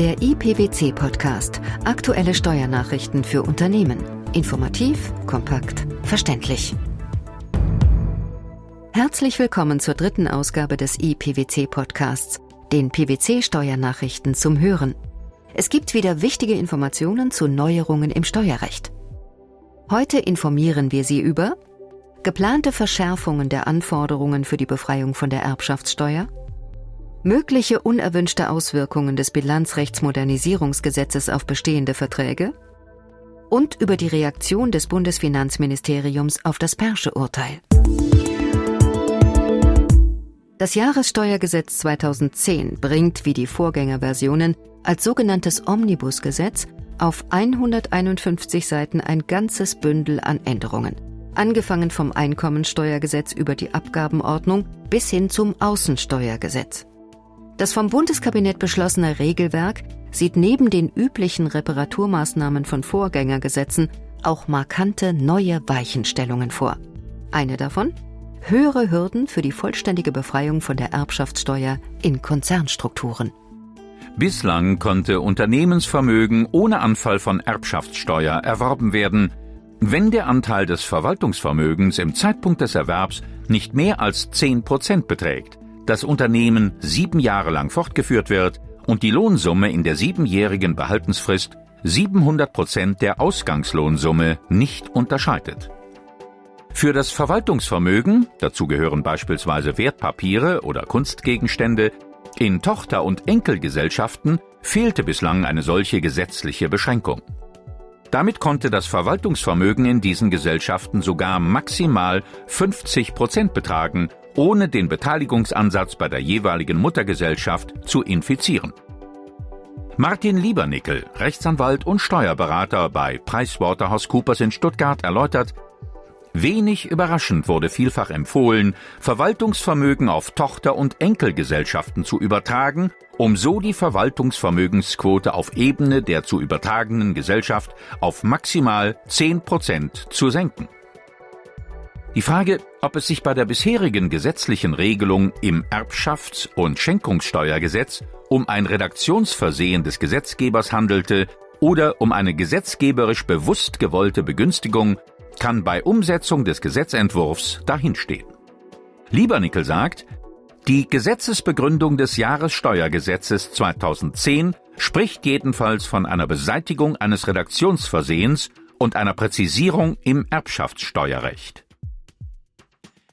Der IPWC-Podcast. Aktuelle Steuernachrichten für Unternehmen. Informativ, kompakt, verständlich. Herzlich willkommen zur dritten Ausgabe des IPWC-Podcasts, den PWC-Steuernachrichten zum Hören. Es gibt wieder wichtige Informationen zu Neuerungen im Steuerrecht. Heute informieren wir Sie über geplante Verschärfungen der Anforderungen für die Befreiung von der Erbschaftssteuer, mögliche unerwünschte Auswirkungen des Bilanzrechtsmodernisierungsgesetzes auf bestehende Verträge und über die Reaktion des Bundesfinanzministeriums auf das Persche-Urteil. Das Jahressteuergesetz 2010 bringt wie die Vorgängerversionen als sogenanntes Omnibusgesetz auf 151 Seiten ein ganzes Bündel an Änderungen angefangen vom Einkommensteuergesetz über die Abgabenordnung bis hin zum Außensteuergesetz. Das vom Bundeskabinett beschlossene Regelwerk sieht neben den üblichen Reparaturmaßnahmen von Vorgängergesetzen auch markante neue Weichenstellungen vor. Eine davon? Höhere Hürden für die vollständige Befreiung von der Erbschaftssteuer in Konzernstrukturen. Bislang konnte Unternehmensvermögen ohne Anfall von Erbschaftssteuer erworben werden, wenn der Anteil des Verwaltungsvermögens im Zeitpunkt des Erwerbs nicht mehr als 10 Prozent beträgt, das Unternehmen sieben Jahre lang fortgeführt wird und die Lohnsumme in der siebenjährigen Behaltensfrist 700 Prozent der Ausgangslohnsumme nicht unterscheidet. Für das Verwaltungsvermögen, dazu gehören beispielsweise Wertpapiere oder Kunstgegenstände, in Tochter- und Enkelgesellschaften fehlte bislang eine solche gesetzliche Beschränkung. Damit konnte das Verwaltungsvermögen in diesen Gesellschaften sogar maximal 50 Prozent betragen, ohne den Beteiligungsansatz bei der jeweiligen Muttergesellschaft zu infizieren. Martin Liebernickel, Rechtsanwalt und Steuerberater bei PricewaterhouseCoopers in Stuttgart, erläutert, Wenig überraschend wurde vielfach empfohlen, Verwaltungsvermögen auf Tochter- und Enkelgesellschaften zu übertragen, um so die Verwaltungsvermögensquote auf Ebene der zu übertragenen Gesellschaft auf maximal 10 Prozent zu senken. Die Frage, ob es sich bei der bisherigen gesetzlichen Regelung im Erbschafts- und Schenkungssteuergesetz um ein Redaktionsversehen des Gesetzgebers handelte oder um eine gesetzgeberisch bewusst gewollte Begünstigung, kann bei Umsetzung des Gesetzentwurfs dahinstehen. Liebernickel sagt, die Gesetzesbegründung des Jahressteuergesetzes 2010 spricht jedenfalls von einer Beseitigung eines Redaktionsversehens und einer Präzisierung im Erbschaftssteuerrecht.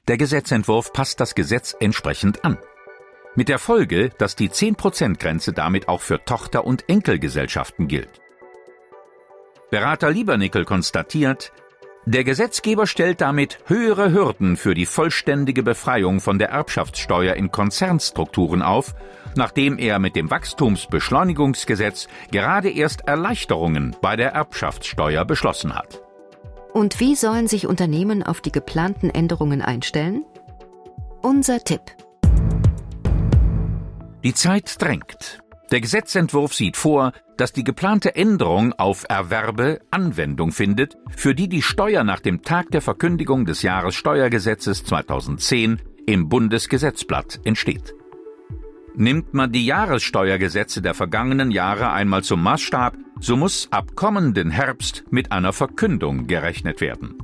Der Gesetzentwurf passt das Gesetz entsprechend an. Mit der Folge, dass die 10%-Grenze damit auch für Tochter- und Enkelgesellschaften gilt. Berater Liebernickel konstatiert, der Gesetzgeber stellt damit höhere Hürden für die vollständige Befreiung von der Erbschaftssteuer in Konzernstrukturen auf, nachdem er mit dem Wachstumsbeschleunigungsgesetz gerade erst Erleichterungen bei der Erbschaftssteuer beschlossen hat. Und wie sollen sich Unternehmen auf die geplanten Änderungen einstellen? Unser Tipp. Die Zeit drängt. Der Gesetzentwurf sieht vor, dass die geplante Änderung auf Erwerbe Anwendung findet, für die die Steuer nach dem Tag der Verkündigung des Jahressteuergesetzes 2010 im Bundesgesetzblatt entsteht. Nimmt man die Jahressteuergesetze der vergangenen Jahre einmal zum Maßstab, so muss ab kommenden Herbst mit einer Verkündung gerechnet werden.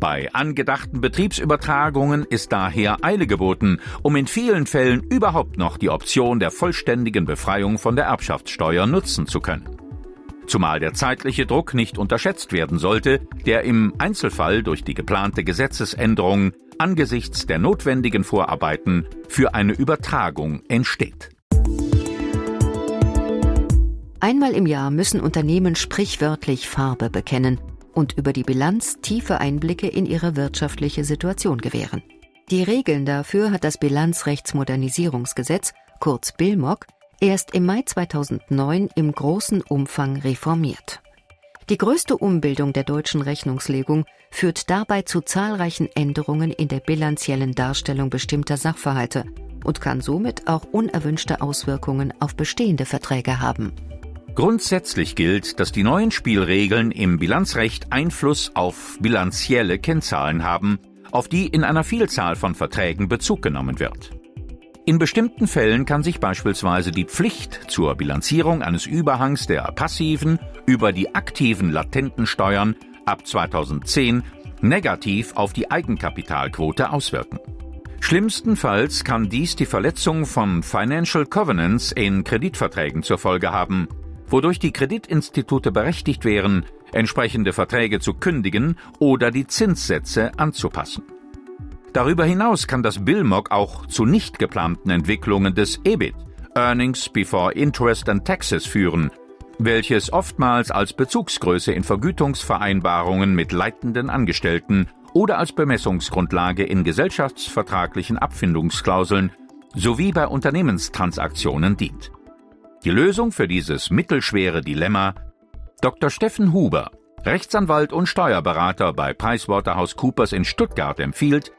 Bei angedachten Betriebsübertragungen ist daher Eile geboten, um in vielen Fällen überhaupt noch die Option der vollständigen Befreiung von der Erbschaftssteuer nutzen zu können. Zumal der zeitliche Druck nicht unterschätzt werden sollte, der im Einzelfall durch die geplante Gesetzesänderung angesichts der notwendigen Vorarbeiten für eine Übertragung entsteht. Einmal im Jahr müssen Unternehmen sprichwörtlich Farbe bekennen und über die Bilanz tiefe Einblicke in ihre wirtschaftliche Situation gewähren. Die Regeln dafür hat das Bilanzrechtsmodernisierungsgesetz, kurz BILMOG, erst im Mai 2009 im großen Umfang reformiert. Die größte Umbildung der deutschen Rechnungslegung führt dabei zu zahlreichen Änderungen in der bilanziellen Darstellung bestimmter Sachverhalte und kann somit auch unerwünschte Auswirkungen auf bestehende Verträge haben. Grundsätzlich gilt, dass die neuen Spielregeln im Bilanzrecht Einfluss auf bilanzielle Kennzahlen haben, auf die in einer Vielzahl von Verträgen Bezug genommen wird. In bestimmten Fällen kann sich beispielsweise die Pflicht zur Bilanzierung eines Überhangs der passiven über die aktiven latenten Steuern ab 2010 negativ auf die Eigenkapitalquote auswirken. Schlimmstenfalls kann dies die Verletzung von Financial Covenants in Kreditverträgen zur Folge haben, wodurch die Kreditinstitute berechtigt wären, entsprechende Verträge zu kündigen oder die Zinssätze anzupassen. Darüber hinaus kann das BILMOG auch zu nicht geplanten Entwicklungen des EBIT, Earnings Before Interest and Taxes, führen, welches oftmals als Bezugsgröße in Vergütungsvereinbarungen mit leitenden Angestellten oder als Bemessungsgrundlage in gesellschaftsvertraglichen Abfindungsklauseln sowie bei Unternehmenstransaktionen dient. Die Lösung für dieses mittelschwere Dilemma Dr. Steffen Huber, Rechtsanwalt und Steuerberater bei PricewaterhouseCoopers in Stuttgart empfiehlt,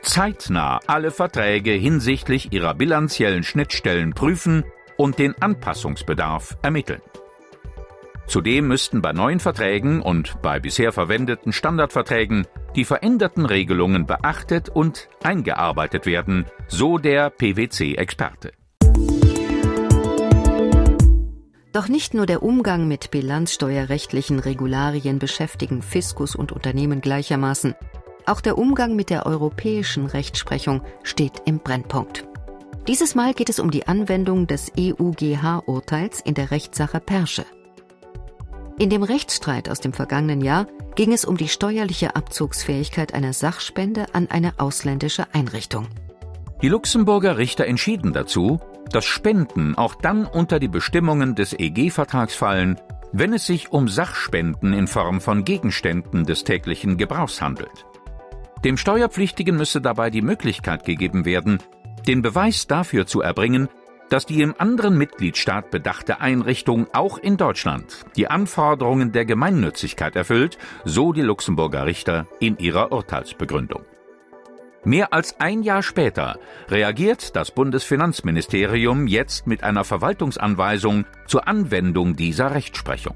zeitnah alle Verträge hinsichtlich ihrer bilanziellen Schnittstellen prüfen und den Anpassungsbedarf ermitteln. Zudem müssten bei neuen Verträgen und bei bisher verwendeten Standardverträgen die veränderten Regelungen beachtet und eingearbeitet werden, so der PwC-Experte. Doch nicht nur der Umgang mit bilanzsteuerrechtlichen Regularien beschäftigen Fiskus und Unternehmen gleichermaßen. Auch der Umgang mit der europäischen Rechtsprechung steht im Brennpunkt. Dieses Mal geht es um die Anwendung des EUGH-Urteils in der Rechtssache Persche. In dem Rechtsstreit aus dem vergangenen Jahr ging es um die steuerliche Abzugsfähigkeit einer Sachspende an eine ausländische Einrichtung. Die Luxemburger Richter entschieden dazu, dass Spenden auch dann unter die Bestimmungen des EG-Vertrags fallen, wenn es sich um Sachspenden in Form von Gegenständen des täglichen Gebrauchs handelt. Dem Steuerpflichtigen müsse dabei die Möglichkeit gegeben werden, den Beweis dafür zu erbringen, dass die im anderen Mitgliedstaat bedachte Einrichtung auch in Deutschland die Anforderungen der Gemeinnützigkeit erfüllt, so die Luxemburger Richter in ihrer Urteilsbegründung. Mehr als ein Jahr später reagiert das Bundesfinanzministerium jetzt mit einer Verwaltungsanweisung zur Anwendung dieser Rechtsprechung.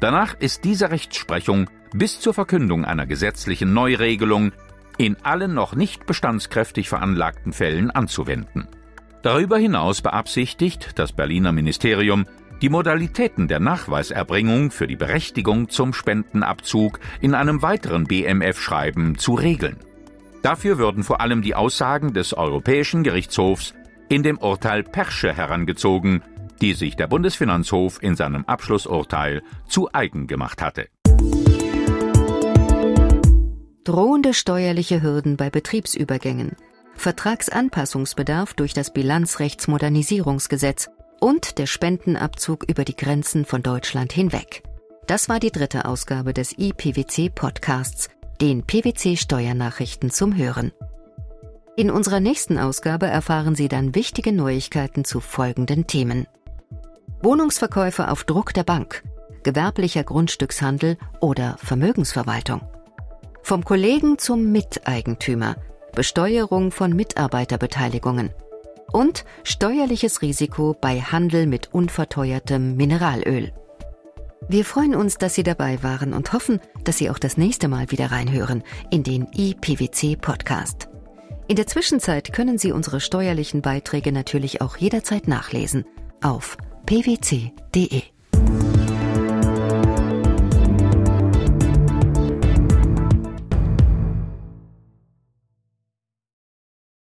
Danach ist diese Rechtsprechung bis zur Verkündung einer gesetzlichen Neuregelung in allen noch nicht bestandskräftig veranlagten Fällen anzuwenden. Darüber hinaus beabsichtigt das Berliner Ministerium, die Modalitäten der Nachweiserbringung für die Berechtigung zum Spendenabzug in einem weiteren BMF-Schreiben zu regeln. Dafür würden vor allem die Aussagen des Europäischen Gerichtshofs in dem Urteil Persche herangezogen, die sich der Bundesfinanzhof in seinem Abschlussurteil zu eigen gemacht hatte. Drohende steuerliche Hürden bei Betriebsübergängen, Vertragsanpassungsbedarf durch das Bilanzrechtsmodernisierungsgesetz und der Spendenabzug über die Grenzen von Deutschland hinweg. Das war die dritte Ausgabe des IPWC Podcasts den PwC Steuernachrichten zum Hören. In unserer nächsten Ausgabe erfahren Sie dann wichtige Neuigkeiten zu folgenden Themen. Wohnungsverkäufe auf Druck der Bank, gewerblicher Grundstückshandel oder Vermögensverwaltung. Vom Kollegen zum Miteigentümer, Besteuerung von Mitarbeiterbeteiligungen und steuerliches Risiko bei Handel mit unverteuertem Mineralöl. Wir freuen uns, dass Sie dabei waren und hoffen, dass Sie auch das nächste Mal wieder reinhören in den IPWC Podcast. In der Zwischenzeit können Sie unsere steuerlichen Beiträge natürlich auch jederzeit nachlesen auf pwc.de.